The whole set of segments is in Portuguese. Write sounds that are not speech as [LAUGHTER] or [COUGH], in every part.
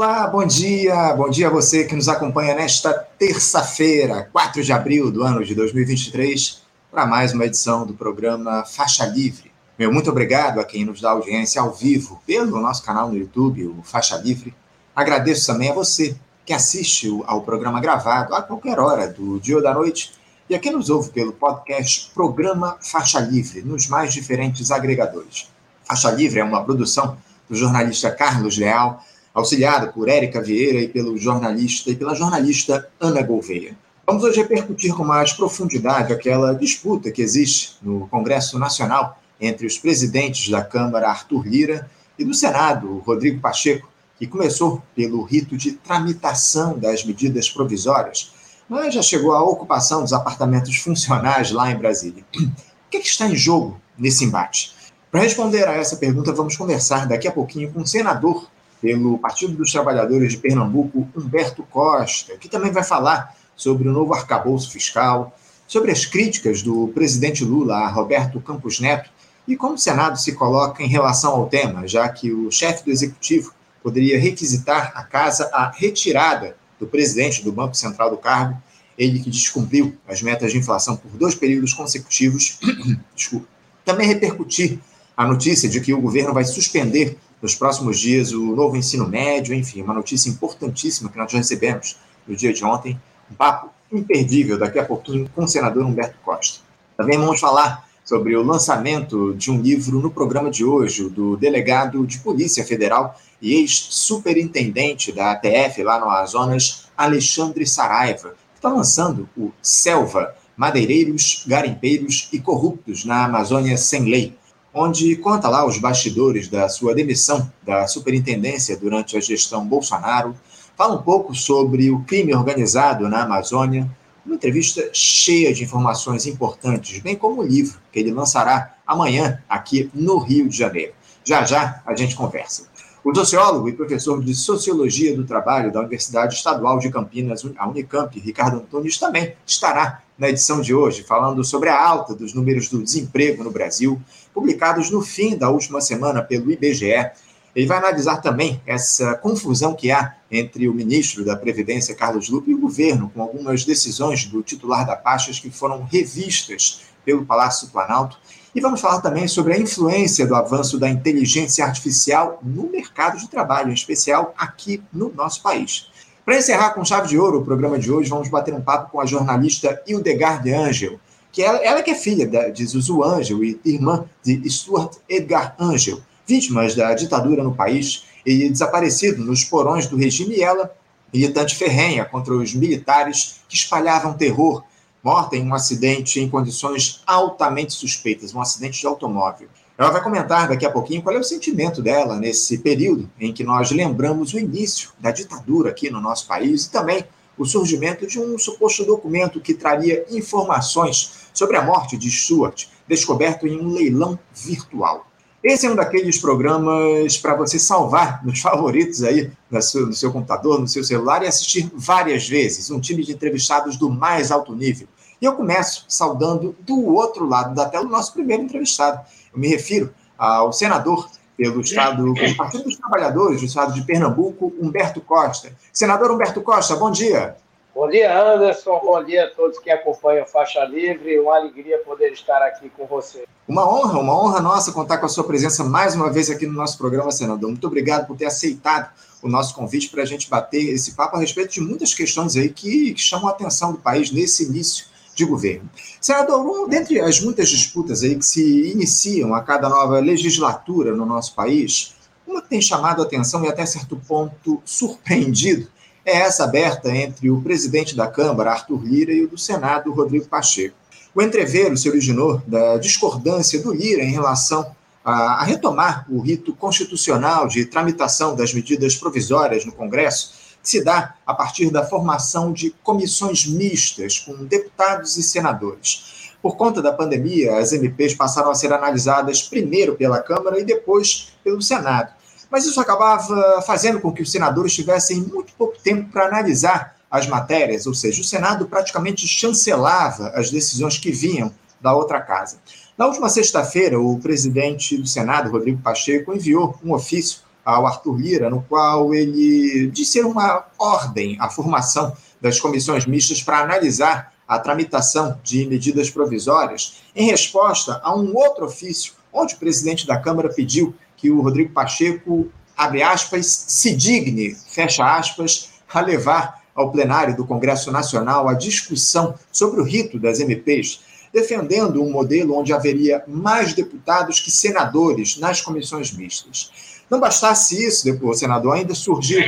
Olá, bom dia, bom dia a você que nos acompanha nesta terça-feira, 4 de abril do ano de 2023, para mais uma edição do programa Faixa Livre. Meu muito obrigado a quem nos dá audiência ao vivo pelo nosso canal no YouTube, o Faixa Livre. Agradeço também a você que assiste ao programa gravado a qualquer hora do dia ou da noite e a quem nos ouve pelo podcast Programa Faixa Livre, nos mais diferentes agregadores. Faixa Livre é uma produção do jornalista Carlos Leal auxiliado por Érica Vieira e pelo jornalista e pela jornalista Ana Gouveia. Vamos hoje repercutir com mais profundidade aquela disputa que existe no Congresso Nacional entre os presidentes da Câmara, Arthur Lira, e do Senado, Rodrigo Pacheco, que começou pelo rito de tramitação das medidas provisórias, mas já chegou à ocupação dos apartamentos funcionais lá em Brasília. O que, é que está em jogo nesse embate? Para responder a essa pergunta, vamos conversar daqui a pouquinho com o senador pelo Partido dos Trabalhadores de Pernambuco, Humberto Costa, que também vai falar sobre o novo arcabouço fiscal, sobre as críticas do presidente Lula a Roberto Campos Neto e como o Senado se coloca em relação ao tema, já que o chefe do executivo poderia requisitar a casa a retirada do presidente do Banco Central do cargo, ele que descumpriu as metas de inflação por dois períodos consecutivos. [CLEARS THROAT] Desculpa. Também repercutir a notícia de que o governo vai suspender nos próximos dias o novo ensino médio, enfim, uma notícia importantíssima que nós já recebemos no dia de ontem, um papo imperdível daqui a pouquinho com o senador Humberto Costa. Também vamos falar sobre o lançamento de um livro no programa de hoje, do delegado de Polícia Federal e ex-superintendente da ATF lá no Amazonas, Alexandre Saraiva, que está lançando o Selva, Madeireiros, Garimpeiros e Corruptos na Amazônia Sem Lei, onde conta lá os bastidores da sua demissão da superintendência durante a gestão Bolsonaro, fala um pouco sobre o crime organizado na Amazônia, uma entrevista cheia de informações importantes, bem como o livro que ele lançará amanhã aqui no Rio de Janeiro. Já já a gente conversa. O sociólogo e professor de Sociologia do Trabalho da Universidade Estadual de Campinas, a Unicamp, Ricardo Antunes, também estará na edição de hoje, falando sobre a alta dos números do desemprego no Brasil, publicados no fim da última semana pelo IBGE. Ele vai analisar também essa confusão que há entre o ministro da Previdência, Carlos Lupe, e o governo, com algumas decisões do titular da Pastas que foram revistas pelo Palácio Planalto. E vamos falar também sobre a influência do avanço da inteligência artificial no mercado de trabalho, em especial aqui no nosso país. Para encerrar com chave de ouro o programa de hoje, vamos bater um papo com a jornalista Hildegarde Angel, que ela, ela que é filha de Zuzu Angel e irmã de Stuart Edgar Angel, vítimas da ditadura no país e desaparecido nos porões do regime, e ela, militante ferrenha contra os militares que espalhavam terror, morta em um acidente em condições altamente suspeitas, um acidente de automóvel. Ela vai comentar daqui a pouquinho qual é o sentimento dela nesse período em que nós lembramos o início da ditadura aqui no nosso país e também o surgimento de um suposto documento que traria informações sobre a morte de Stuart, descoberto em um leilão virtual. Esse é um daqueles programas para você salvar [LAUGHS] nos favoritos aí no seu, no seu computador, no seu celular e assistir várias vezes. Um time de entrevistados do mais alto nível. E eu começo saudando do outro lado da tela o nosso primeiro entrevistado. Eu me refiro ao senador pelo Estado, pelo [LAUGHS] Partido dos Trabalhadores do Estado de Pernambuco, Humberto Costa. Senador Humberto Costa, bom dia. Bom dia, Anderson. Bom dia a todos que acompanham Faixa Livre. Uma alegria poder estar aqui com você. Uma honra, uma honra nossa contar com a sua presença mais uma vez aqui no nosso programa, senador. Muito obrigado por ter aceitado o nosso convite para a gente bater esse papo a respeito de muitas questões aí que, chamam a atenção do país nesse início de governo. Senador, um, dentre as muitas disputas aí que se iniciam a cada nova legislatura no nosso país, uma que tem chamado a atenção e até certo ponto surpreendido é essa aberta entre o presidente da Câmara, Arthur Lira, e o do Senado, Rodrigo Pacheco. O entreveiro se originou da discordância do Lira em relação a, a retomar o rito constitucional de tramitação das medidas provisórias no Congresso, que se dá a partir da formação de comissões mistas com deputados e senadores. Por conta da pandemia, as MPs passaram a ser analisadas primeiro pela Câmara e depois pelo Senado. Mas isso acabava fazendo com que os senadores tivessem muito pouco tempo para analisar as matérias, ou seja, o Senado praticamente chancelava as decisões que vinham da outra casa. Na última sexta-feira, o presidente do Senado, Rodrigo Pacheco, enviou um ofício ao Arthur Lira, no qual ele disse uma ordem à formação das comissões mistas para analisar a tramitação de medidas provisórias, em resposta a um outro ofício, onde o presidente da Câmara pediu que o Rodrigo Pacheco, abre aspas, se digne, fecha aspas, a levar ao plenário do Congresso Nacional a discussão sobre o rito das MPs, defendendo um modelo onde haveria mais deputados que senadores nas comissões mistas. Não bastasse isso, depois, senador, ainda surgiu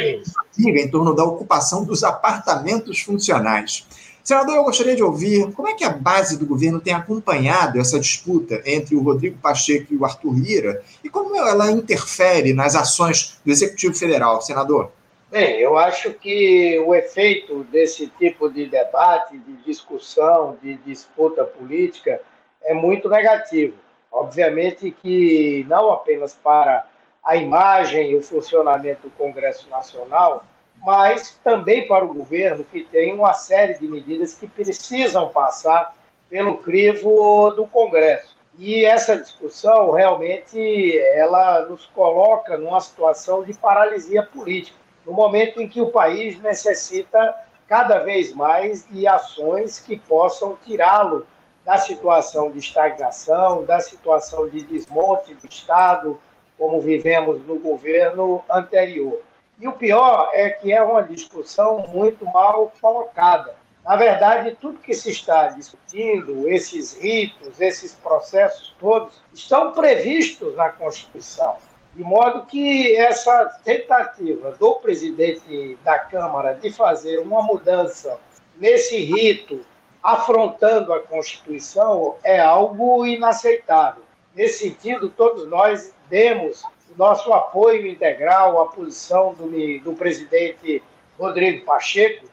em torno da ocupação dos apartamentos funcionais. Senador, eu gostaria de ouvir como é que a base do governo tem acompanhado essa disputa entre o Rodrigo Pacheco e o Arthur Lira e como ela interfere nas ações do Executivo Federal, senador? Bem, eu acho que o efeito desse tipo de debate, de discussão, de disputa política é muito negativo. Obviamente que não apenas para a imagem e o funcionamento do Congresso Nacional, mas também para o governo, que tem uma série de medidas que precisam passar pelo crivo do Congresso. E essa discussão realmente ela nos coloca numa situação de paralisia política, no momento em que o país necessita cada vez mais de ações que possam tirá-lo da situação de estagnação, da situação de desmonte do Estado, como vivemos no governo anterior. E o pior é que é uma discussão muito mal colocada. Na verdade, tudo que se está discutindo, esses ritos, esses processos todos, estão previstos na Constituição. De modo que essa tentativa do presidente da Câmara de fazer uma mudança nesse rito, afrontando a Constituição, é algo inaceitável. Nesse sentido, todos nós demos nosso apoio integral à posição do, do presidente Rodrigo Pacheco,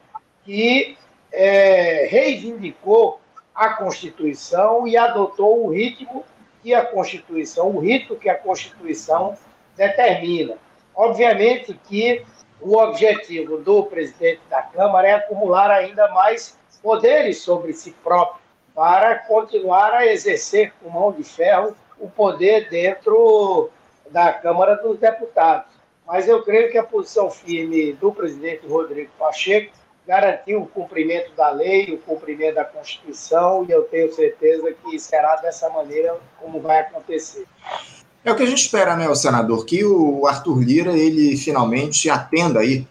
que é, reivindicou a Constituição e adotou o ritmo que a Constituição, o rito que a Constituição determina. Obviamente que o objetivo do presidente da Câmara é acumular ainda mais poderes sobre si próprio, para continuar a exercer com mão de ferro o poder dentro da Câmara dos Deputados. Mas eu creio que a posição firme do presidente Rodrigo Pacheco garantiu o cumprimento da lei, o cumprimento da Constituição, e eu tenho certeza que será dessa maneira como vai acontecer. É o que a gente espera, né, o senador, que o Arthur Lira ele finalmente atenda aí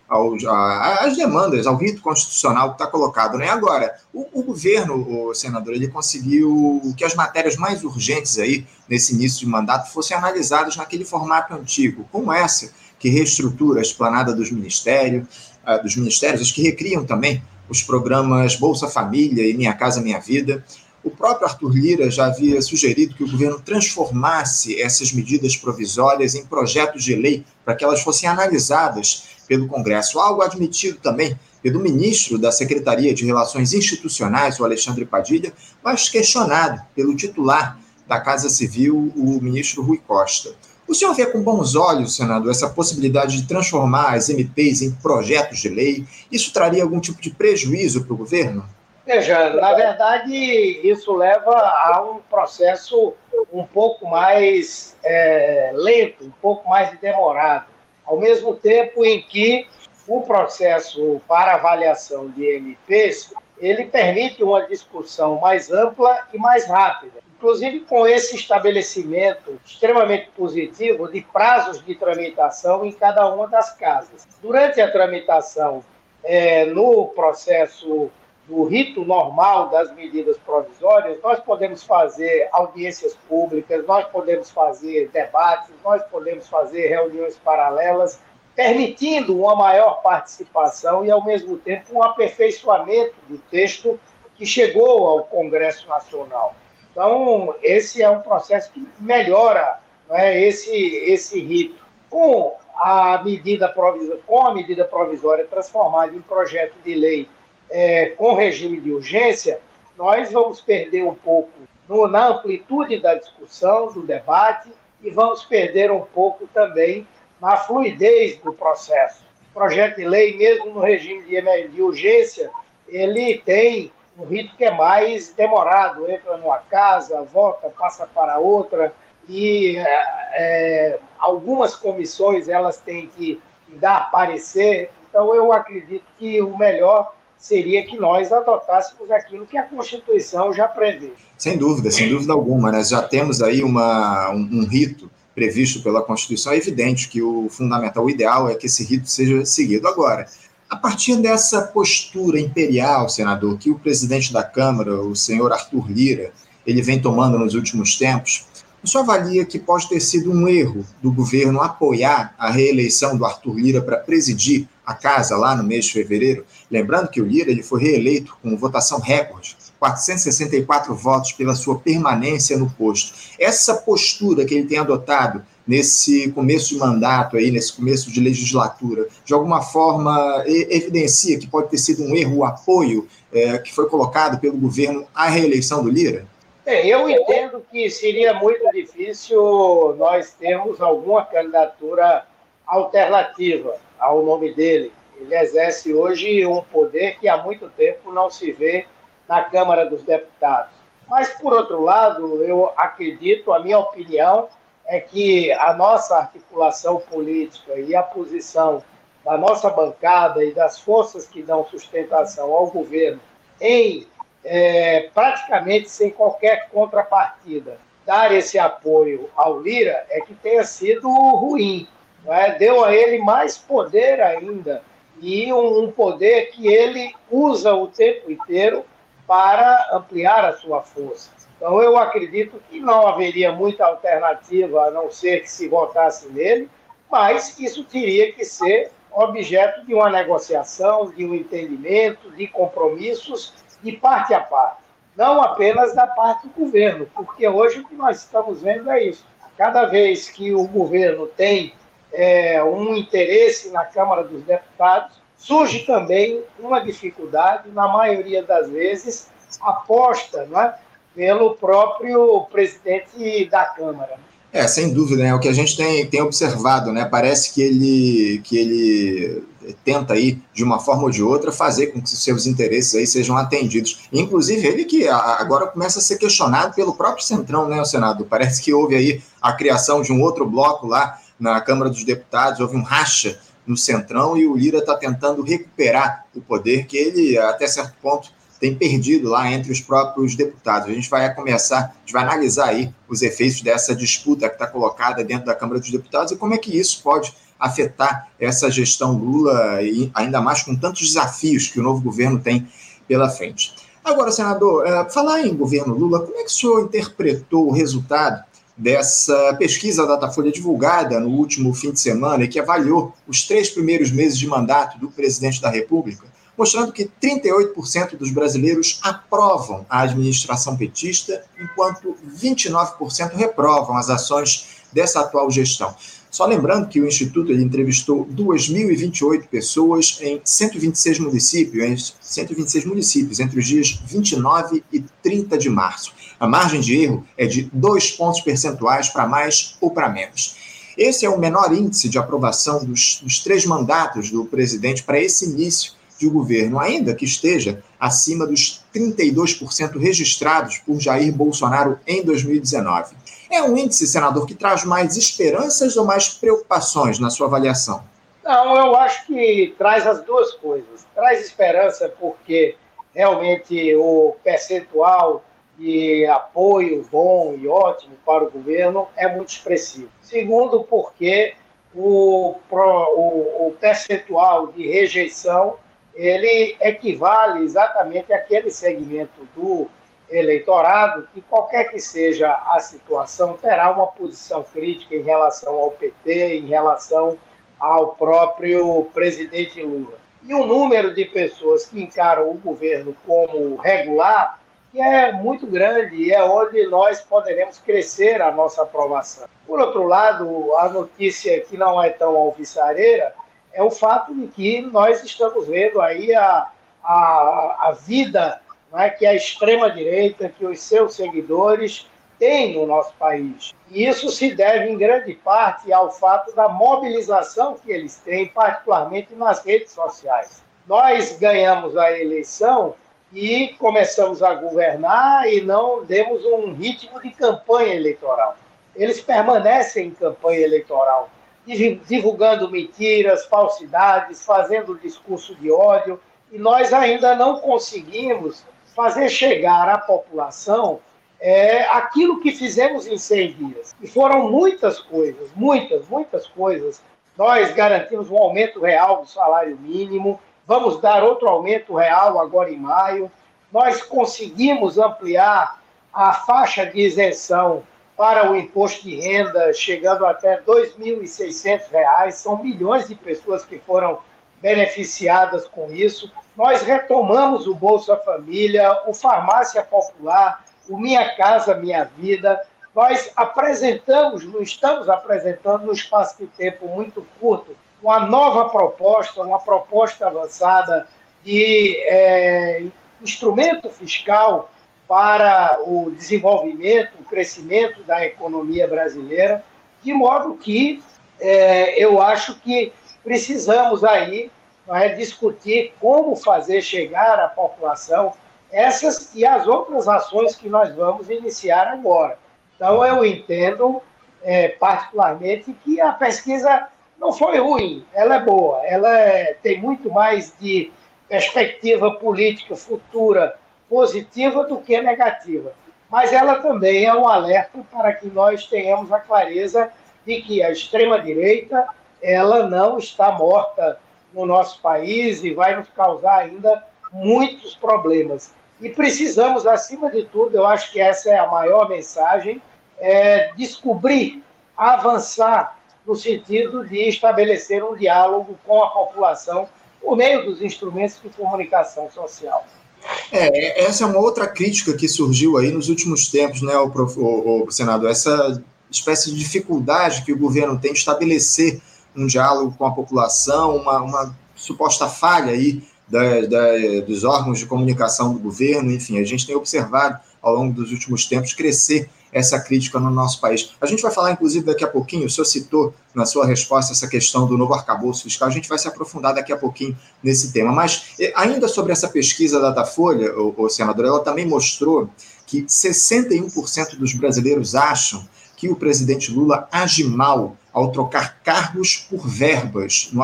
às demandas, ao rito constitucional que está colocado, né? Agora, o, o, governo, o senador, ele conseguiu que as matérias mais urgentes aí nesse início de mandato fossem analisadas naquele formato antigo, como essa que reestrutura a esplanada dos ministérios, uh, dos ministérios, as que recriam também os programas Bolsa Família e Minha Casa Minha Vida. O próprio Arthur Lira já havia sugerido que o governo transformasse essas medidas provisórias em projetos de lei para que elas fossem analisadas pelo Congresso, algo admitido também pelo ministro da Secretaria de Relações Institucionais, o Alexandre Padilha, mas questionado pelo titular da Casa Civil, o ministro Rui Costa. O senhor vê com bons olhos, senador, essa possibilidade de transformar as MPs em projetos de lei? Isso traria algum tipo de prejuízo para o governo? Veja, na verdade, isso leva a um processo um pouco mais é, lento, um pouco mais demorado, ao mesmo tempo em que o processo para avaliação de MPs ele permite uma discussão mais ampla e mais rápida, inclusive com esse estabelecimento extremamente positivo de prazos de tramitação em cada uma das casas. Durante a tramitação é, no processo do rito normal das medidas provisórias, nós podemos fazer audiências públicas, nós podemos fazer debates, nós podemos fazer reuniões paralelas, permitindo uma maior participação e, ao mesmo tempo, um aperfeiçoamento do texto que chegou ao Congresso Nacional. Então, esse é um processo que melhora é, esse, esse rito. Com a medida provisória, com a medida provisória transformada em projeto de lei é, com regime de urgência, nós vamos perder um pouco no, na amplitude da discussão, do debate, e vamos perder um pouco também na fluidez do processo. O projeto de lei, mesmo no regime de, de urgência, ele tem um rito que é mais demorado, entra numa casa, volta, passa para outra, e é, é algumas comissões elas têm que dar parecer. Então, eu acredito que o melhor seria que nós adotássemos aquilo que a Constituição já prevê. Sem dúvida, sem dúvida alguma. Nós já temos aí uma, um, um rito previsto pela Constituição. É evidente que o fundamental, o ideal é que esse rito seja seguido. Agora, a partir dessa postura imperial, senador, que o presidente da Câmara, o senhor Arthur Lira, ele vem tomando nos últimos tempos, o senhor avalia que pode ter sido um erro do governo apoiar a reeleição do Arthur Lira para presidir a casa lá no mês de fevereiro? Lembrando que o Lira ele foi reeleito com votação recorde, 464 votos pela sua permanência no posto. Essa postura que ele tem adotado nesse começo de mandato aí, nesse começo de legislatura, de alguma forma evidencia que pode ter sido um erro o apoio é, que foi colocado pelo governo à reeleição do Lira? É, eu entendo que seria muito difícil nós termos alguma candidatura alternativa ao nome dele. Ele exerce hoje um poder que há muito tempo não se vê na Câmara dos Deputados. Mas, por outro lado, eu acredito, a minha opinião é que a nossa articulação política e a posição da nossa bancada e das forças que dão sustentação ao governo em é, praticamente sem qualquer contrapartida, dar esse apoio ao Lira é que tenha sido ruim. É? Deu a ele mais poder ainda, e um, um poder que ele usa o tempo inteiro para ampliar a sua força. Então, eu acredito que não haveria muita alternativa a não ser que se votasse nele, mas isso teria que ser objeto de uma negociação, de um entendimento, de compromissos de parte a parte, não apenas da parte do governo, porque hoje o que nós estamos vendo é isso. Cada vez que o governo tem é, um interesse na Câmara dos Deputados, surge também uma dificuldade, na maioria das vezes, aposta né, pelo próprio presidente da Câmara. É, sem dúvida, né? O que a gente tem, tem observado, né? Parece que ele, que ele tenta aí, de uma forma ou de outra, fazer com que seus interesses aí sejam atendidos. Inclusive, ele que agora começa a ser questionado pelo próprio Centrão, né, o Senado? Parece que houve aí a criação de um outro bloco lá na Câmara dos Deputados, houve um racha no Centrão e o Lira está tentando recuperar o poder que ele, até certo ponto, tem perdido lá entre os próprios deputados. A gente vai começar, a gente vai analisar aí os efeitos dessa disputa que está colocada dentro da Câmara dos Deputados e como é que isso pode afetar essa gestão Lula e ainda mais com tantos desafios que o novo governo tem pela frente. Agora, senador, é, falar em governo Lula, como é que o senhor interpretou o resultado dessa pesquisa Datafolha divulgada no último fim de semana e que avaliou os três primeiros meses de mandato do presidente da República? Mostrando que 38% dos brasileiros aprovam a administração petista, enquanto 29% reprovam as ações dessa atual gestão. Só lembrando que o Instituto entrevistou 2.028 pessoas em 126 municípios, 126 municípios entre os dias 29 e 30 de março. A margem de erro é de dois pontos percentuais para mais ou para menos. Esse é o menor índice de aprovação dos, dos três mandatos do presidente para esse início de governo, ainda que esteja acima dos 32% registrados por Jair Bolsonaro em 2019. É um índice, senador, que traz mais esperanças ou mais preocupações na sua avaliação? Não, eu acho que traz as duas coisas. Traz esperança porque realmente o percentual de apoio bom e ótimo para o governo é muito expressivo. Segundo, porque o, o, o percentual de rejeição ele equivale exatamente àquele segmento do eleitorado que, qualquer que seja a situação, terá uma posição crítica em relação ao PT, em relação ao próprio presidente Lula. E o número de pessoas que encaram o governo como regular é muito grande e é onde nós poderemos crescer a nossa aprovação. Por outro lado, a notícia que não é tão alvissareira é o fato de que nós estamos vendo aí a, a, a vida é, que a extrema-direita, que os seus seguidores têm no nosso país. E isso se deve, em grande parte, ao fato da mobilização que eles têm, particularmente nas redes sociais. Nós ganhamos a eleição e começamos a governar e não demos um ritmo de campanha eleitoral. eles permanecem em campanha eleitoral, divulgando mentiras, falsidades, fazendo discurso de ódio, e nós ainda não conseguimos fazer chegar à população é, aquilo que fizemos em 100 dias. E foram muitas coisas, muitas, muitas coisas. Nós garantimos um aumento real do salário mínimo, vamos dar outro aumento real agora em maio. Nós conseguimos ampliar a faixa de isenção para o imposto de renda, chegando até R$ 2.600. São milhões de pessoas que foram beneficiadas com isso. Nós retomamos o Bolsa Família, o Farmácia Popular, o Minha Casa Minha Vida. Nós apresentamos, não estamos apresentando num espaço de tempo muito curto, uma nova proposta, uma proposta avançada de é, instrumento fiscal para o desenvolvimento, o crescimento da economia brasileira, de modo que é, eu acho que precisamos aí é, discutir como fazer chegar à população essas e as outras ações que nós vamos iniciar agora. Então, eu entendo é, particularmente que a pesquisa não foi ruim, ela é boa, ela é, tem muito mais de perspectiva política futura positiva do que negativa. Mas ela também é um alerta para que nós tenhamos a clareza de que a extrema-direita ela não está morta no nosso país e vai nos causar ainda muitos problemas. E precisamos, acima de tudo, eu acho que essa é a maior mensagem, é descobrir, avançar no sentido de estabelecer um diálogo com a população por meio dos instrumentos de comunicação social. É, essa é uma outra crítica que surgiu aí nos últimos tempos, né, o, o, o senador, essa espécie de dificuldade que o governo tem de estabelecer um diálogo com a população, uma, uma suposta falha aí da, da, dos órgãos de comunicação do governo, enfim, a gente tem observado ao longo dos últimos tempos crescer essa crítica no nosso país. A gente vai falar, inclusive, daqui a pouquinho, o senhor citou na sua resposta essa questão do novo arcabouço fiscal, a gente vai se aprofundar daqui a pouquinho nesse tema. Mas, ainda sobre essa pesquisa da Datafolha, o, o senador, ela também mostrou que 61% dos brasileiros acham que o presidente Lula age mal ao trocar cargos por verbas, no,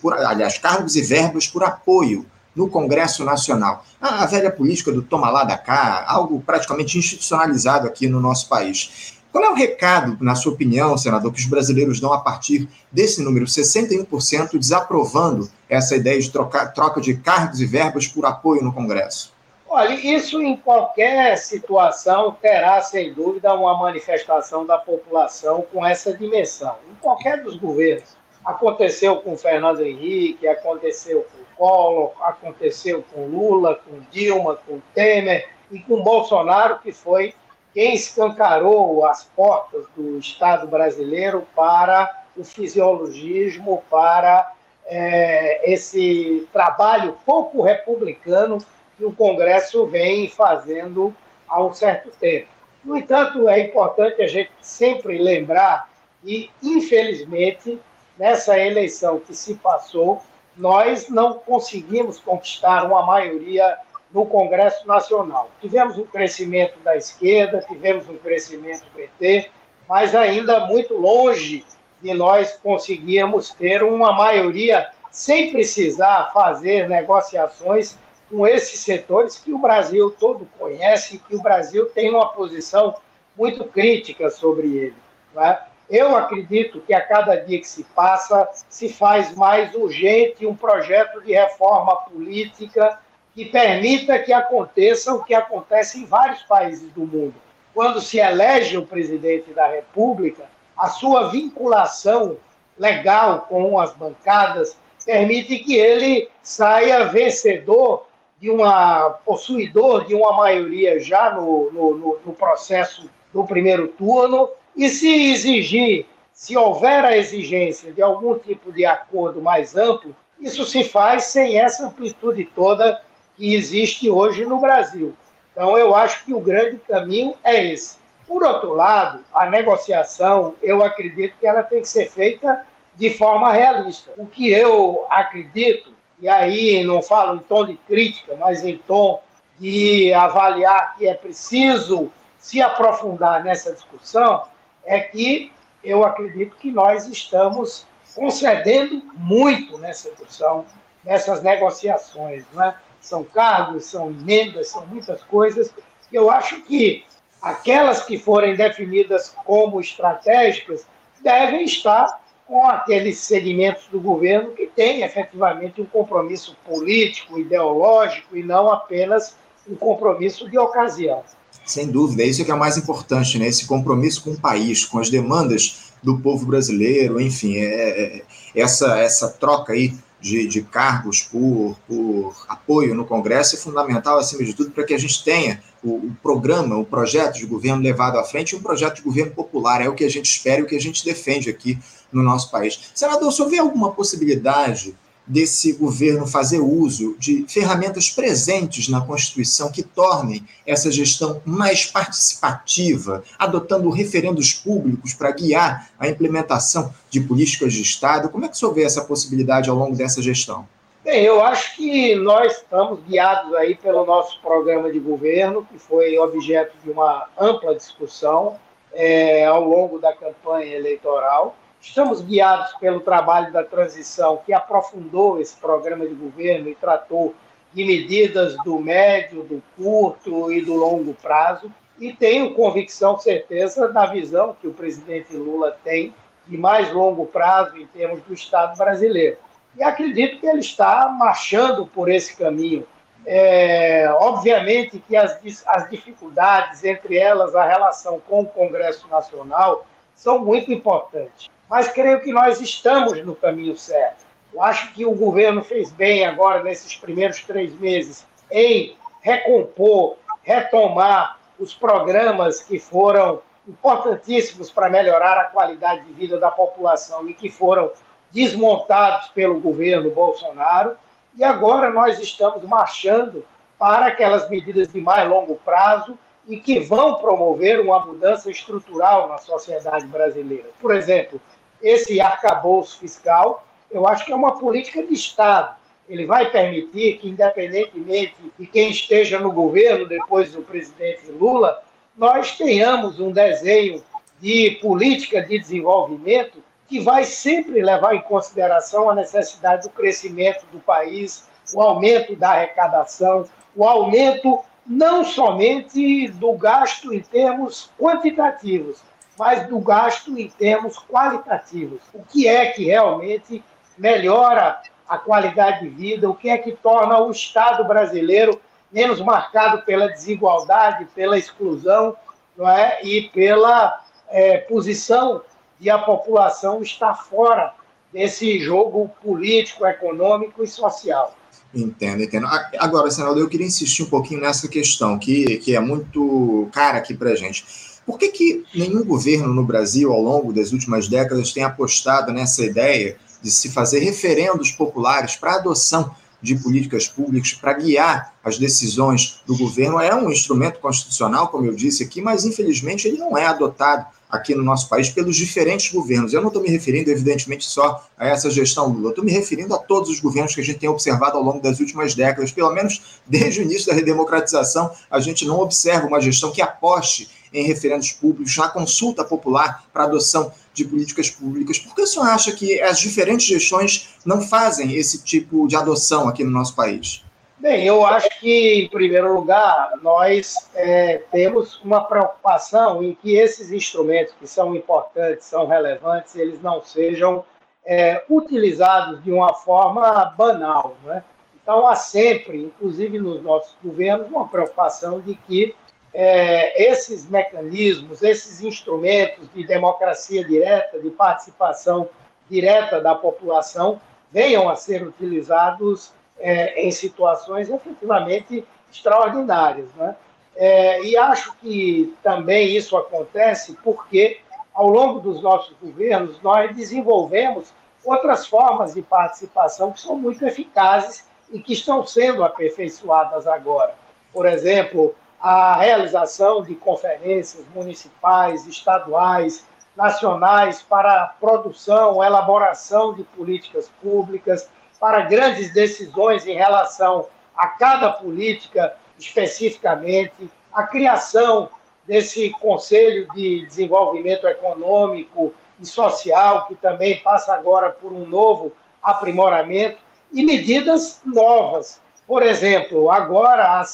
por, aliás, cargos e verbas por apoio no Congresso Nacional. A, velha política do toma lá da cá, algo praticamente institucionalizado aqui no nosso país. Qual é o recado, na sua opinião, senador, que os brasileiros dão a partir desse número, 61% desaprovando essa ideia de trocar, troca de cargos e verbas por apoio no Congresso? Olha, isso em qualquer situação terá, sem dúvida, uma manifestação da população com essa dimensão. Em qualquer dos governos. Aconteceu com Fernando Henrique, aconteceu com Collor, aconteceu com Lula, com Dilma, com Temer e com Bolsonaro, que foi quem escancarou as portas do Estado brasileiro para o fisiologismo, para é, esse trabalho pouco republicano que o Congresso vem fazendo há um certo tempo. No entanto, é importante a gente sempre lembrar que, infelizmente, nessa eleição que se passou, nós não conseguimos conquistar uma maioria no Congresso Nacional. Tivemos um crescimento da esquerda, tivemos um crescimento do PT, mas ainda muito longe de nós conseguirmos ter uma maioria sem precisar fazer negociações com esses setores que o Brasil todo conhece, que o Brasil tem uma posição muito crítica sobre ele. É? Eu acredito que a cada dia que se passa, se faz mais urgente um projeto de reforma política que permita que aconteça o que acontece em vários países do mundo. Quando se elege o presidente da República, a sua vinculação legal com as bancadas permite que ele saia vencedor de uma possuidor de uma maioria já no, no, no processo do primeiro turno, e se exigir, se houver a exigência de algum tipo de acordo mais amplo, isso se faz sem essa amplitude toda que existe hoje no Brasil. Então, eu acho que o grande caminho é esse. Por outro lado, a negociação, eu acredito que ela tem que ser feita de forma realista. O que eu acredito e aí não falo em tom de crítica, mas em tom de avaliar que é preciso se aprofundar nessa discussão, é que eu acredito que nós estamos concedendo muito nessa discussão, nessas negociações. Né? São cargos, são emendas, são muitas coisas. Eu acho que aquelas que forem definidas como estratégicas devem estar com aqueles segmentos do governo que têm efetivamente um compromisso político, ideológico e não apenas um compromisso de ocasião. Sem dúvida, é isso que é o mais importante, né? Esse compromisso com o país, com as demandas do povo brasileiro, enfim, é, é, é essa, essa troca aí de, de cargos por, por, apoio no Congresso é fundamental, acima de tudo, para que a gente tenha o, o, programa, o projeto de governo levado à frente, um projeto de governo popular. É o que a gente espera e o que a gente defende aqui no nosso país. Senador, se houver alguma possibilidade desse governo fazer uso de ferramentas presentes na Constituição que tornem essa gestão mais participativa, adotando referendos públicos para guiar a implementação de políticas de Estado. Como é que o senhor vê essa possibilidade ao longo dessa gestão? Bem, eu acho que nós estamos guiados aí pelo nosso programa de governo, que foi objeto de uma ampla discussão é, ao longo da campanha eleitoral. Estamos guiados pelo trabalho da transição, que aprofundou esse programa de governo e tratou de medidas do médio, do curto e do longo prazo. E tenho convicção, certeza, da visão que o presidente Lula tem de mais longo prazo em termos do Estado brasileiro. E acredito que ele está marchando por esse caminho. É, obviamente que as, as dificuldades, entre elas a relação com o Congresso Nacional, são muito importantes mas creio que nós estamos no caminho certo. Eu acho que o governo fez bem agora, nesses primeiros três meses, em recompor, retomar os programas que foram importantíssimos para melhorar a qualidade de vida da população e que foram desmontados pelo governo Bolsonaro. E agora nós estamos marchando para aquelas medidas de mais longo prazo e que vão promover uma mudança estrutural na sociedade brasileira. Por exemplo, esse arcabouço fiscal, eu acho que é uma política de Estado. Ele vai permitir que, independentemente de quem esteja no governo depois do presidente Lula, nós tenhamos um desenho de política de desenvolvimento que vai sempre levar em consideração a necessidade do crescimento do país, o aumento da arrecadação, o aumento não somente do gasto em termos quantitativos, mas do gasto em termos qualitativos. O que é que realmente melhora a qualidade de vida, o que é que torna o Estado brasileiro menos marcado pela desigualdade, pela exclusão não é? e pela é, posição de a população estar fora desse jogo político, econômico e social. Entendo, entendo. Agora, senador, eu queria insistir um pouquinho nessa questão, que, que é muito cara aqui para a gente. Por que, que nenhum governo no Brasil, ao longo das últimas décadas, tem apostado nessa ideia de se fazer referendos populares para adoção de políticas públicas para guiar as decisões do governo? É um instrumento constitucional, como eu disse aqui, mas infelizmente ele não é adotado aqui no nosso país pelos diferentes governos. Eu não estou me referindo, evidentemente, só a essa gestão Lula, estou me referindo a todos os governos que a gente tem observado ao longo das últimas décadas, pelo menos desde o início da redemocratização, a gente não observa uma gestão que aposte em referendos públicos, na consulta popular para adoção de políticas públicas. Por que o senhor acha que as diferentes gestões não fazem esse tipo de adoção aqui no nosso país? Bem, eu acho que, em primeiro lugar, nós é, temos uma preocupação em que esses instrumentos que são importantes, são relevantes, eles não sejam é, utilizados de uma forma banal. Né? Então, há sempre, inclusive nos nossos governos, uma preocupação de que é, esses mecanismos, esses instrumentos de democracia direta, de participação direta da população, venham a ser utilizados é, em situações efetivamente extraordinárias. Né? É, e acho que também isso acontece porque, ao longo dos nossos governos, nós desenvolvemos outras formas de participação que são muito eficazes e que estão sendo aperfeiçoadas agora. Por exemplo, a realização de conferências municipais, estaduais, nacionais para a produção, elaboração de políticas públicas, para grandes decisões em relação a cada política especificamente, a criação desse Conselho de Desenvolvimento Econômico e Social, que também passa agora por um novo aprimoramento, e medidas novas. Por exemplo, agora a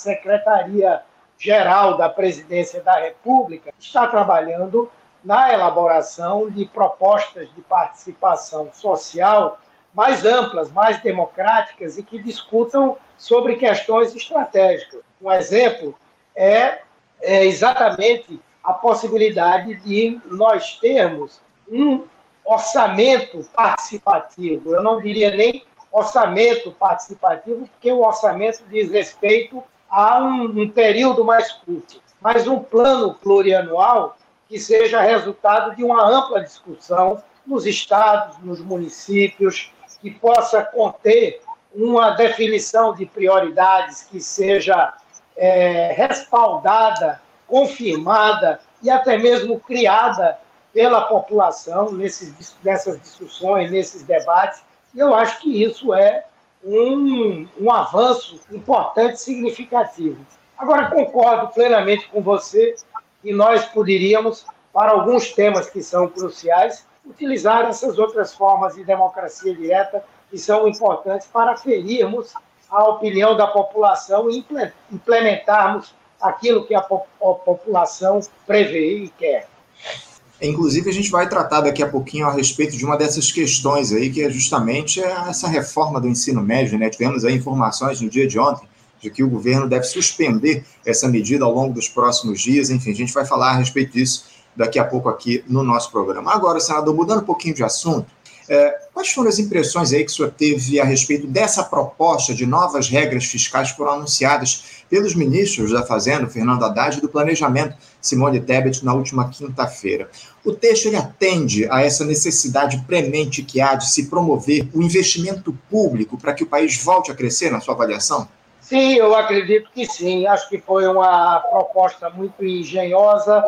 Secretaria-Geral da Presidência da República está trabalhando na elaboração de propostas de participação social mais amplas, mais democráticas e que discutam sobre questões estratégicas. Um exemplo é, é exatamente a possibilidade de nós termos um orçamento participativo. Eu não diria nem orçamento participativo, porque o orçamento diz respeito a um, um período mais curto, mas um plano plurianual que seja resultado de uma ampla discussão nos estados, nos municípios, que possa conter uma definição de prioridades que seja é, respaldada, confirmada e até mesmo criada pela população nesses, nessas discussões, nesses debates. E eu acho que isso é um, um avanço importante, significativo. Agora, concordo plenamente com você que nós poderíamos, para alguns temas que são cruciais, utilizar essas outras formas de democracia direta que são importantes para ferirmos a opinião da população e implementarmos aquilo que a, população prevê e quer. Inclusive, a gente vai tratar daqui a pouquinho a respeito de uma dessas questões aí, que é justamente essa reforma do ensino médio. Né? Tivemos aí informações no dia de ontem de que o governo deve suspender essa medida ao longo dos próximos dias. Enfim, a gente vai falar a respeito disso daqui a pouco aqui no nosso programa. Agora, senador, mudando um pouquinho de assunto, é, quais foram as impressões aí que o senhor teve a respeito dessa proposta de novas regras fiscais que foram anunciadas pelos ministros da Fazenda, Fernando Haddad, e do Planejamento, Simone Tebet, na última quinta-feira? O texto ele atende a essa necessidade premente que há de se promover o investimento público para que o país volte a crescer, na sua avaliação? Sim, eu acredito que sim. Acho que foi uma proposta muito engenhosa,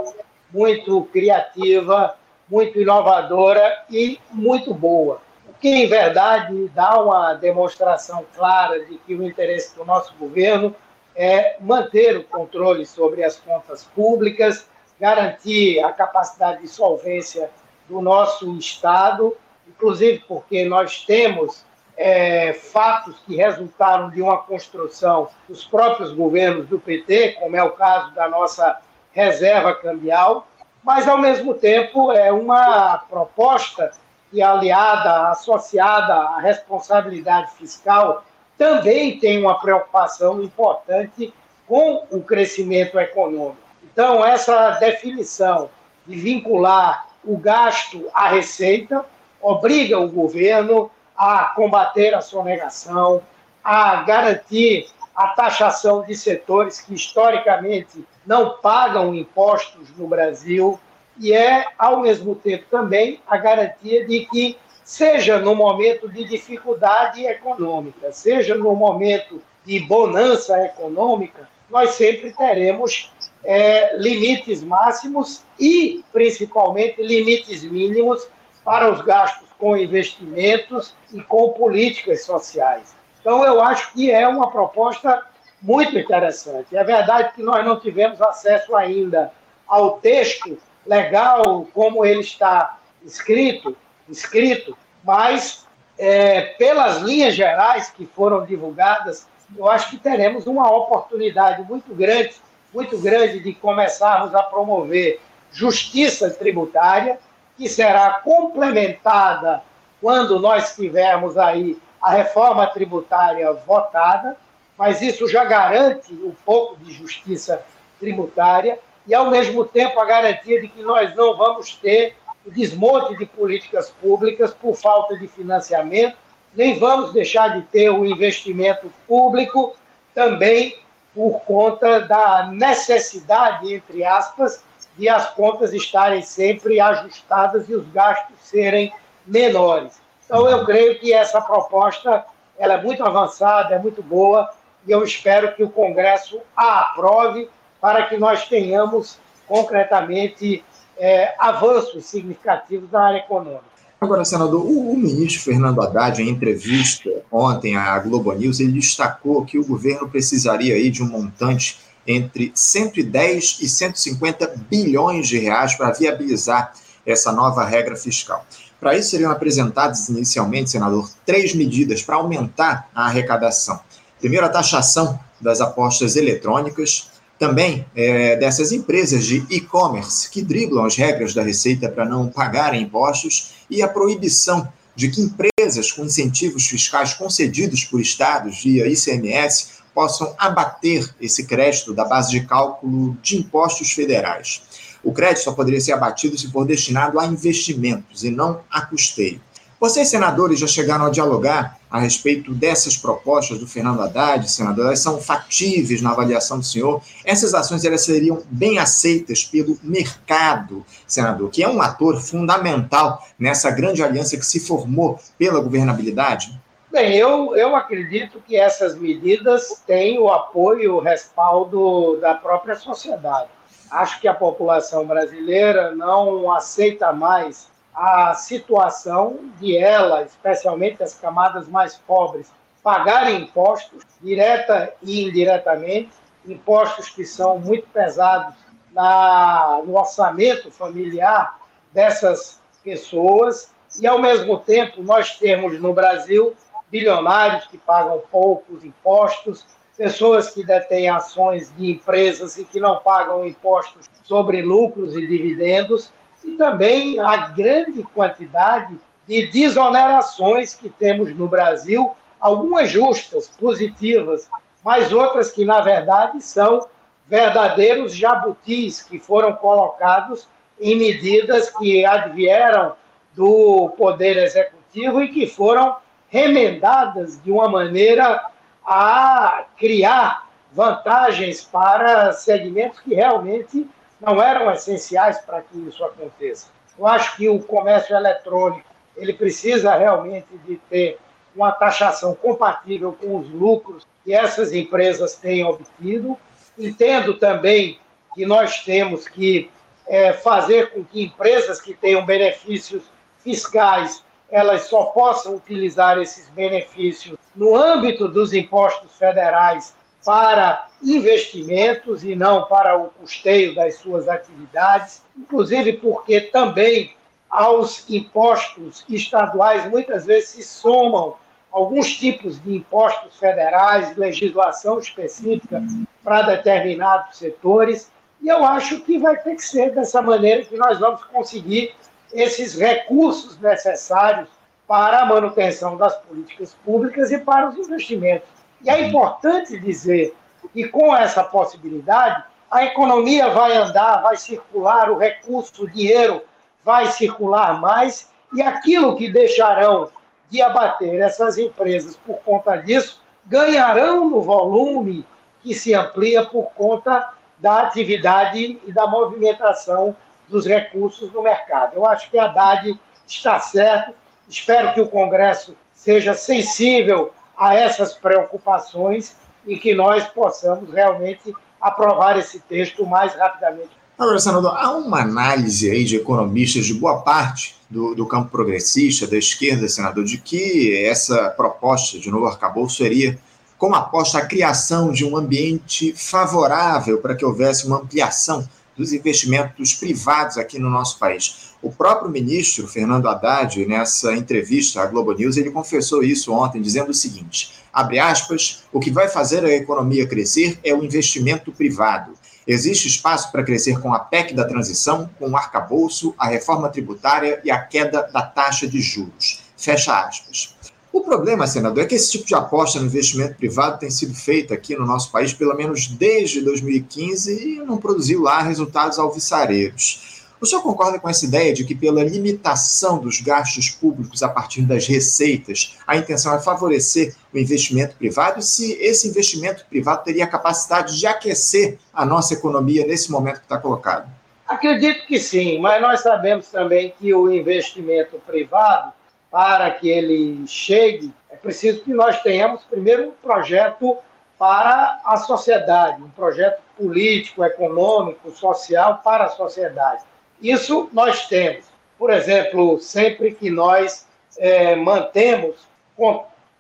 muito criativa, muito inovadora e muito boa. O que, em verdade, dá uma demonstração clara de que o interesse do nosso governo é manter o controle sobre as contas públicas, garantir a capacidade de solvência do nosso Estado, inclusive porque nós temos é, fatos que resultaram de uma construção dos próprios governos do PT, como é o caso da nossa reserva cambial, mas, ao mesmo tempo, é uma proposta que, aliada, associada à responsabilidade fiscal, também tem uma preocupação importante com o crescimento econômico. Então, essa definição de vincular o gasto à receita obriga o governo a combater a sonegação, a garantir a taxação de setores que historicamente não pagam impostos no Brasil e é, ao mesmo tempo, também a garantia de que, seja no momento de dificuldade econômica, seja no momento de bonança econômica, nós sempre teremos é, limites máximos e, principalmente, limites mínimos para os gastos com investimentos e com políticas sociais. Então, eu acho que é uma proposta muito interessante. É verdade que nós não tivemos acesso ainda ao texto legal como ele está escrito, escrito, mas é, pelas linhas gerais que foram divulgadas, eu acho que teremos uma oportunidade muito grande, muito grande de começarmos a promover justiça tributária, que será complementada quando nós tivermos aí a reforma tributária votada, mas isso já garante um pouco de justiça tributária e, ao mesmo tempo, a garantia de que nós não vamos ter desmonte de políticas públicas por falta de financiamento, nem vamos deixar de ter o investimento público também por conta da necessidade, entre aspas, de as contas estarem sempre ajustadas e os gastos serem menores. Então, eu creio que essa proposta ela é muito avançada, é muito boa, e eu espero que o Congresso a aprove para que nós tenhamos concretamente é, avanços significativos na área econômica. Agora, senador, o, o, ministro Fernando Haddad, em entrevista ontem à Globo News, ele destacou que o governo precisaria aí de um montante entre 110 e 150 bilhões de reais para viabilizar essa nova regra fiscal. Para isso, seriam apresentadas inicialmente, senador, três medidas para aumentar a arrecadação. Primeiro, a taxação das apostas eletrônicas, também é, dessas empresas de e-commerce que driblam as regras da Receita para não pagarem impostos e a proibição de que empresas com incentivos fiscais concedidos por estados via ICMS possam abater esse crédito da base de cálculo de impostos federais. O crédito só poderia ser abatido se for destinado a investimentos e não a custeio. Vocês, senadores, já chegaram a dialogar a respeito dessas propostas do Fernando Haddad, senador? Elas são factíveis na avaliação do senhor? Essas ações elas seriam bem aceitas pelo mercado, senador, que é um ator fundamental nessa grande aliança que se formou pela governabilidade? Bem, eu, eu acredito que essas medidas têm o apoio o respaldo da própria sociedade. Acho que a população brasileira não aceita mais a situação de ela, especialmente as camadas mais pobres, pagarem impostos, direta e indiretamente, impostos que são muito pesados na, no orçamento familiar dessas pessoas, e ao mesmo tempo nós temos no Brasil bilionários que pagam poucos impostos, pessoas que detêm ações de empresas e que não pagam impostos sobre lucros e dividendos, e também a grande quantidade de desonerações que temos no Brasil, algumas justas, positivas, mas outras que, na verdade, são verdadeiros jabutis que foram colocados em medidas que advieram do Poder Executivo e que foram remendadas de uma maneira a criar vantagens para segmentos que realmente não eram essenciais para que isso aconteça. Eu acho que o comércio eletrônico ele precisa realmente de ter uma taxação compatível com os lucros que essas empresas têm obtido. Entendo também que nós temos que é, fazer com que empresas que tenham benefícios fiscais elas só possam utilizar esses benefícios no âmbito dos impostos federais para investimentos e não para o custeio das suas atividades, inclusive porque também aos impostos estaduais muitas vezes se somam alguns tipos de impostos federais, legislação específica para determinados setores, e eu acho que vai ter que ser dessa maneira que nós vamos conseguir esses recursos necessários para a manutenção das políticas públicas e para os investimentos. E é importante dizer que, com essa possibilidade, a economia vai andar, vai circular, o recurso, o dinheiro vai circular mais, e aquilo que deixarão de abater essas empresas por conta disso ganharão no volume que se amplia por conta da atividade e da movimentação dos recursos no mercado. Eu acho que a Haddad está certo, espero que o Congresso seja sensível a essas preocupações e que nós possamos realmente aprovar esse texto o mais rapidamente. Agora, senador, há uma análise aí de economistas de boa parte do, do campo progressista, da esquerda, senador, de que essa proposta de novo arcabouço seria como aposta a criação de um ambiente favorável para que houvesse uma ampliação dos investimentos privados aqui no nosso país. O próprio ministro Fernando Haddad, nessa entrevista à Globo News, ele confessou isso ontem, dizendo o seguinte: abre aspas, o que vai fazer a economia crescer é o investimento privado. Existe espaço para crescer com a PEC da transição, com o arcabouço, a reforma tributária e a queda da taxa de juros. Fecha aspas. O problema, senador, é que esse tipo de aposta no investimento privado tem sido feita aqui no nosso país pelo menos desde 2015 e não produziu lá resultados alvissareiros. O senhor concorda com essa ideia de que, pela limitação dos gastos públicos a partir das receitas, a intenção é favorecer o investimento privado? E se esse investimento privado teria a capacidade de aquecer a nossa economia nesse momento que está colocado? Acredito que sim, mas nós sabemos também que o investimento privado para que ele chegue, é preciso que nós tenhamos primeiro um projeto para a sociedade, um projeto político, econômico, social para a sociedade. Isso nós temos. Por exemplo, sempre que nós é, mantemos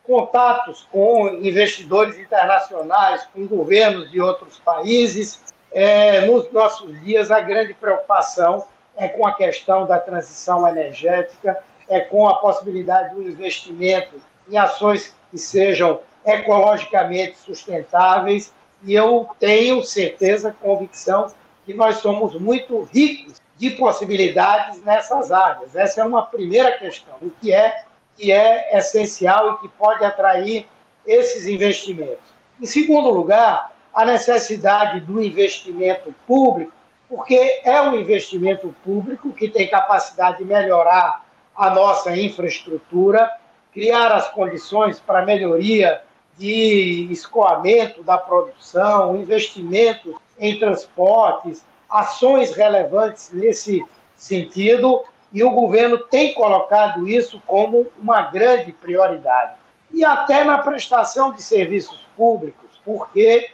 contatos com investidores internacionais, com governos de outros países. É, nos nossos dias, a grande preocupação é com a questão da transição energética, é com a possibilidade do investimento em ações que sejam ecologicamente sustentáveis. E eu tenho certeza, convicção, que nós somos muito ricos de possibilidades nessas áreas. Essa é uma primeira questão, o que é que é essencial e que pode atrair esses investimentos. Em segundo lugar, a necessidade do investimento público, porque é um investimento público que tem capacidade de melhorar a nossa infraestrutura, criar as condições para melhoria de escoamento da produção, investimento em transportes, ações relevantes nesse sentido, e o governo tem colocado isso como uma grande prioridade. E até na prestação de serviços públicos, porque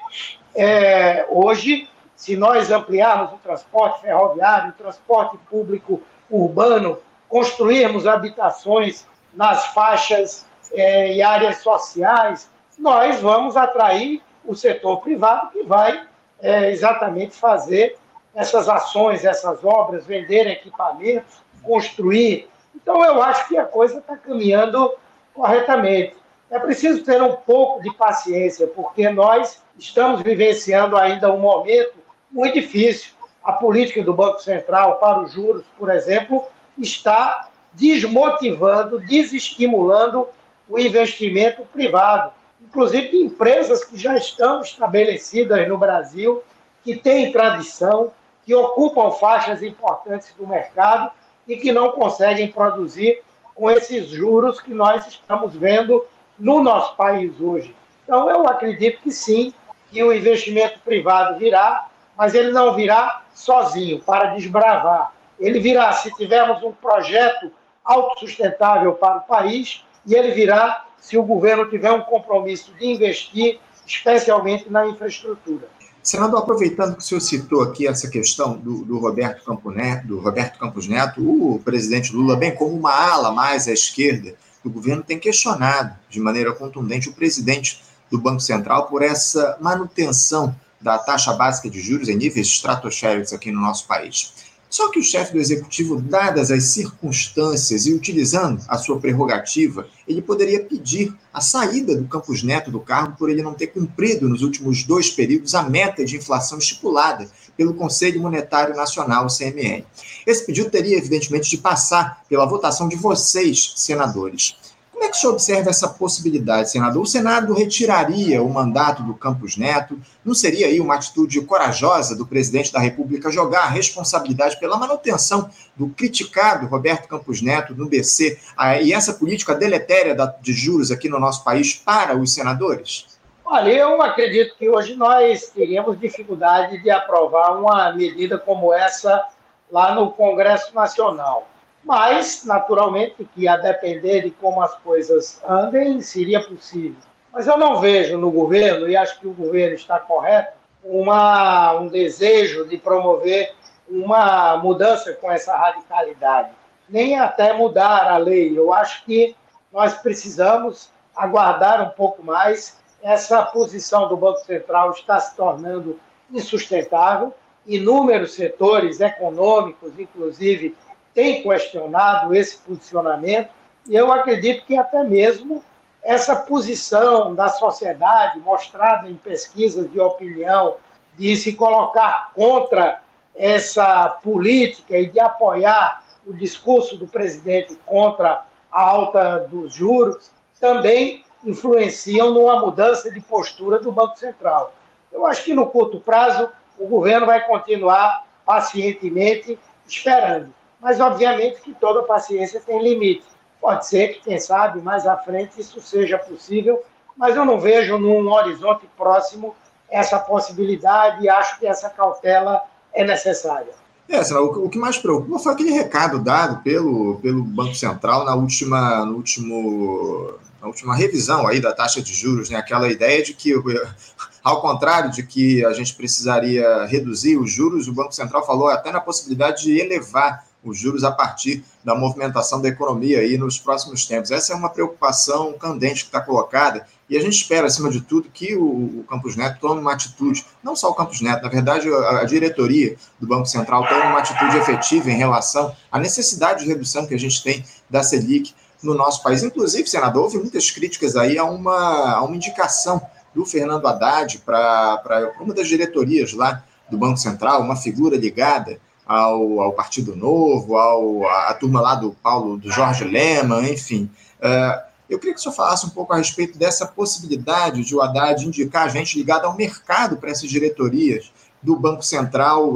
é, hoje, se nós ampliarmos o transporte ferroviário, o transporte público urbano, construirmos habitações nas faixas é, e áreas sociais, nós vamos atrair o setor privado que vai é, exatamente fazer essas ações, essas obras, vender equipamentos, construir. Então, eu acho que a coisa está caminhando corretamente. É preciso ter um pouco de paciência, porque nós estamos vivenciando ainda um momento muito difícil. A política do Banco Central para os juros, por exemplo, está desmotivando, desestimulando o investimento privado, inclusive de empresas que já estão estabelecidas no Brasil, que têm tradição, que ocupam faixas importantes do mercado e que não conseguem produzir com esses juros que nós estamos vendo no nosso país hoje. Então, eu acredito que sim, que o investimento privado virá, mas ele não virá sozinho, para desbravar. Ele virá se tivermos um projeto autossustentável para o país e ele virá se o governo tiver um compromisso de investir, especialmente na infraestrutura. Senador, aproveitando que o senhor citou aqui essa questão do, do, Roberto Campos Neto, do Roberto Campos Neto, o presidente Lula, bem como uma ala mais à esquerda do governo, tem questionado de maneira contundente o presidente do Banco Central por essa manutenção da taxa básica de juros em níveis estratosféricos aqui no nosso país. Só que o chefe do executivo, dadas as circunstâncias e utilizando a sua prerrogativa, ele poderia pedir a saída do Campos Neto do cargo por ele não ter cumprido nos últimos dois períodos a meta de inflação estipulada pelo Conselho Monetário Nacional, o CMN. Esse pedido teria, evidentemente, de passar pela votação de vocês, senadores. Como é que o senhor observa essa possibilidade, senador? O Senado retiraria o mandato do Campos Neto? Não seria aí uma atitude corajosa do presidente da República jogar a responsabilidade pela manutenção do criticado Roberto Campos Neto no BC ah, e essa política deletéria de juros aqui no nosso país para os senadores? Olha, eu acredito que hoje nós teríamos dificuldade de aprovar uma medida como essa lá no Congresso Nacional. Mas, naturalmente, que a depender de como as coisas andem, seria possível. Mas eu não vejo no governo, e acho que o governo está correto, uma, um desejo de promover uma mudança com essa radicalidade, nem até mudar a lei. Eu acho que nós precisamos aguardar um pouco mais. Essa posição do Banco Central está se tornando insustentável. Inúmeros setores econômicos, inclusive tem questionado esse posicionamento, e eu acredito que até mesmo essa posição da sociedade, mostrada em pesquisas de opinião, de se colocar contra essa política e de apoiar o discurso do presidente contra a alta dos juros, também influenciam numa mudança de postura do Banco Central. Eu acho que no curto prazo o governo vai continuar pacientemente esperando mas obviamente que toda paciência tem limite. Pode ser que, quem sabe, mais à frente isso seja possível, mas eu não vejo num horizonte próximo essa possibilidade e acho que essa cautela é necessária. É, o que mais preocupa foi aquele recado dado pelo, pelo Banco Central na última, no último, na última revisão aí da taxa de juros, né? aquela ideia de que, [LAUGHS] ao contrário de que a gente precisaria reduzir os juros, o Banco Central falou até na possibilidade de elevar os juros a partir da movimentação da economia aí nos próximos tempos. Essa é uma preocupação candente que está colocada e a gente espera, acima de tudo, que o, o Campos Neto tome uma atitude, não só o Campos Neto, na verdade, a, a diretoria do Banco Central tome uma atitude efetiva em relação à necessidade de redução que a gente tem da Selic no nosso país. Inclusive, senador, houve muitas críticas aí a uma, a uma indicação do Fernando Haddad para uma das diretorias lá do Banco Central, uma figura ligada ao, ao Partido Novo, ao, a, a, turma lá do Paulo, do Jorge Lema, enfim. Uh, eu queria que o senhor falasse um pouco a respeito dessa possibilidade de o Haddad indicar gente ligada ao mercado para essas diretorias, do Banco Central.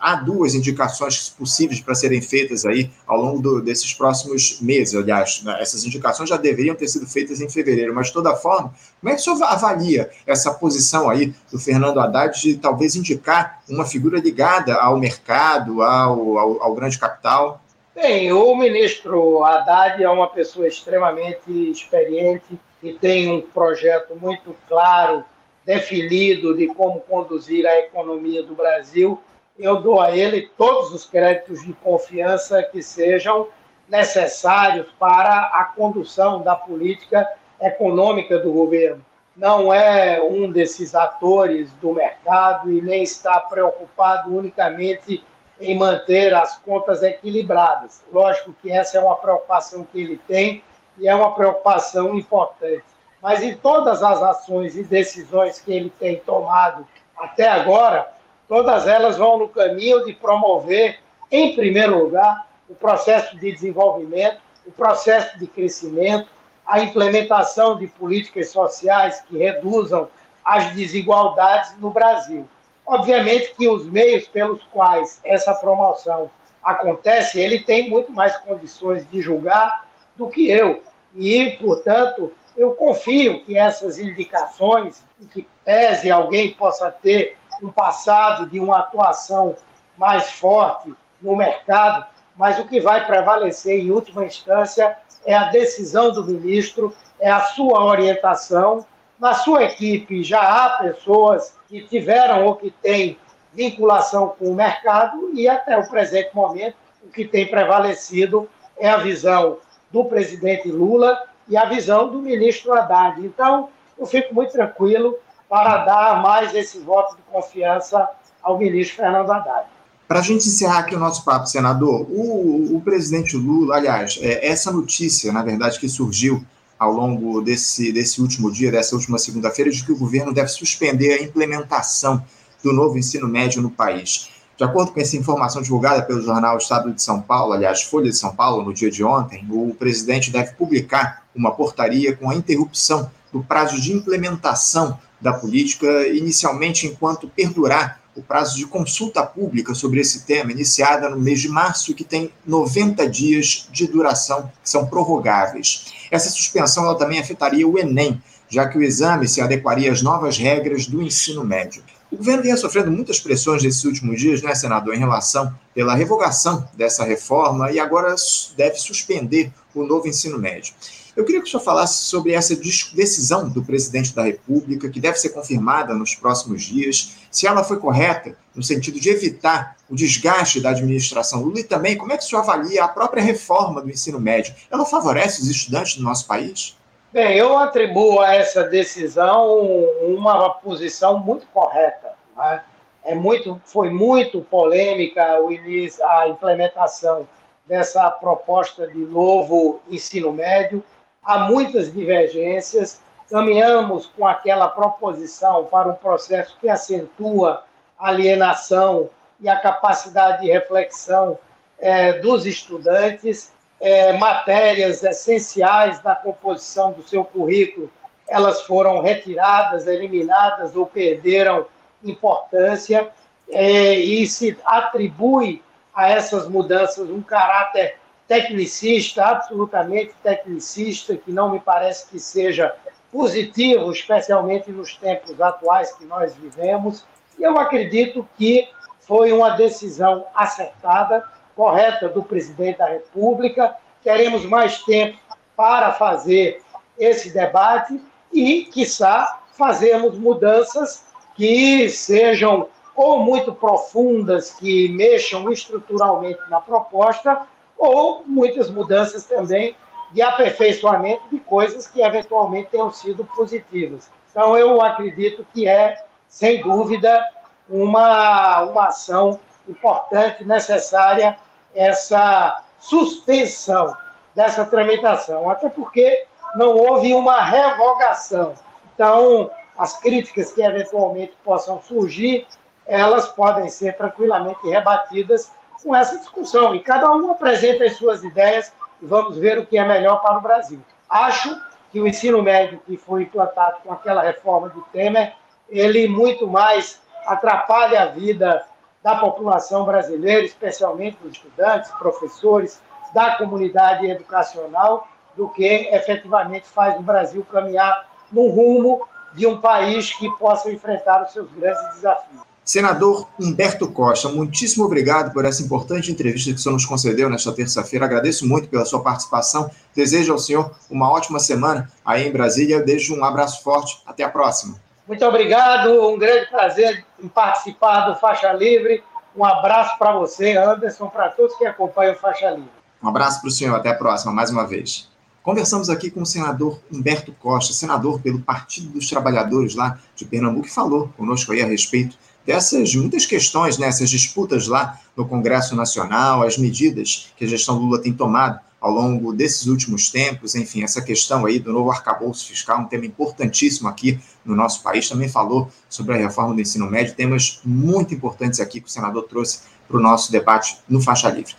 Há duas indicações possíveis para serem feitas aí ao longo do, desses próximos meses. Aliás, né, essas indicações já deveriam ter sido feitas em fevereiro, mas de toda forma, como é que o senhor avalia essa posição aí do Fernando Haddad de talvez indicar uma figura ligada ao mercado, ao, ao, ao grande capital? Bem, o ministro Haddad é uma pessoa extremamente experiente e tem um projeto muito claro definido de como conduzir a economia do Brasil, eu dou a ele todos os créditos de confiança que sejam necessários para a condução da política econômica do governo. Não é um desses atores do mercado e nem está preocupado unicamente em manter as contas equilibradas. Lógico que essa é uma preocupação que ele tem e é uma preocupação importante mas em todas as ações e decisões que ele tem tomado até agora, todas elas vão no caminho de promover, em primeiro lugar, o processo de desenvolvimento, o processo de crescimento, a implementação de políticas sociais que reduzam as desigualdades no Brasil. Obviamente que os meios pelos quais essa promoção acontece, ele tem muito mais condições de julgar do que eu. E, portanto, eu confio que essas indicações, que pese alguém possa ter um passado de uma atuação mais forte no mercado, mas o que vai prevalecer em última instância é a decisão do ministro, é a sua orientação. Na sua equipe já há pessoas que tiveram ou que têm vinculação com o mercado e até o presente momento o que tem prevalecido é a visão do presidente Lula e a visão do ministro Haddad. Então, eu fico muito tranquilo para dar mais esse voto de confiança ao ministro Fernando Haddad. Para a gente encerrar aqui o nosso papo, senador, o, o presidente Lula, aliás, é, essa notícia, na verdade, que surgiu ao longo desse, desse último dia, dessa última segunda-feira, de que o governo deve suspender a implementação do novo ensino médio no país. De acordo com essa informação divulgada pelo jornal Estado de São Paulo, aliás, Folha de São Paulo, no dia de ontem, o presidente deve publicar uma portaria com a interrupção do prazo de implementação da política, inicialmente enquanto perdurar o prazo de consulta pública sobre esse tema, iniciada no mês de março, que tem 90 dias de duração, que são prorrogáveis. Essa suspensão ela também afetaria o Enem, já que o exame se adequaria às novas regras do ensino médio. O governo vinha sofrendo muitas pressões nesses últimos dias, né, senador, em relação pela revogação dessa reforma e agora deve suspender o novo ensino médio. Eu queria que o senhor falasse sobre essa decisão do presidente da República, que deve ser confirmada nos próximos dias, se ela foi correta, no sentido de evitar o desgaste da administração Lula e também como é que o senhor avalia a própria reforma do ensino médio. Ela favorece os estudantes do nosso país? Bem, eu atribuo a essa decisão uma posição muito correta. Né? É muito, foi muito polêmica o início, a implementação dessa proposta de novo ensino médio. Há muitas divergências. Caminhamos com aquela proposição para um processo que acentua a alienação e a capacidade de reflexão é, dos estudantes é, matérias essenciais da composição do seu currículo, elas foram retiradas, eliminadas ou perderam importância é, e se atribui a essas mudanças um caráter tecnicista, absolutamente tecnicista, que não me parece que seja positivo, especialmente nos tempos atuais que nós vivemos. E eu acredito que foi uma decisão acertada correta do presidente da República. Teremos mais tempo para fazer esse debate e, quiçá, fazermos mudanças que sejam ou muito profundas que mexam estruturalmente na proposta, ou muitas mudanças também de aperfeiçoamento de coisas que eventualmente tenham sido positivas. Então, eu acredito que é, sem dúvida, uma, uma ação importante, necessária, essa suspensão dessa tramitação, até porque não houve uma revogação. Então, as críticas que eventualmente possam surgir, elas podem ser tranquilamente rebatidas com essa discussão. E cada um apresenta as suas ideias e vamos ver o que é melhor para o Brasil. Acho que o ensino médio que foi implantado com aquela reforma de Temer, ele muito mais atrapalha a vida da população brasileira, especialmente dos estudantes, professores, da comunidade educacional, do que efetivamente faz o Brasil caminhar no rumo de um país que possa enfrentar os seus grandes desafios. Senador Humberto Costa, muitíssimo obrigado por essa importante entrevista que o senhor nos concedeu nesta terça-feira. Agradeço muito pela sua participação. Desejo ao senhor uma ótima semana aí em Brasília. Deixo um abraço forte. Até a próxima. Muito obrigado. Um grande prazer em participar do Faixa Livre. Um abraço para você, Anderson, para todos que acompanham o Faixa Livre. Um abraço para o senhor. Até a próxima, mais uma vez. Conversamos aqui com o senador Humberto Costa, senador pelo Partido dos Trabalhadores lá de Pernambuco, que falou conosco aí a respeito dessas muitas questões, né, essas disputas lá no Congresso Nacional, as medidas que a gestão Lula tem tomado ao longo desses últimos tempos, enfim, essa questão aí do novo arcabouço fiscal, um tema importantíssimo aqui no nosso país, também falou sobre a reforma do ensino médio, temas muito importantes aqui que o senador trouxe para o nosso debate no Faixa Livre.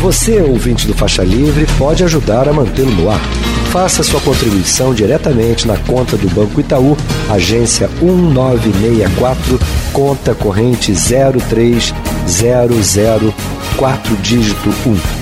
Você, ouvinte do Faixa Livre, pode ajudar a mantê-lo no ar. Faça sua contribuição diretamente na conta do Banco Itaú, agência 1964, conta corrente 03004 dígito 1.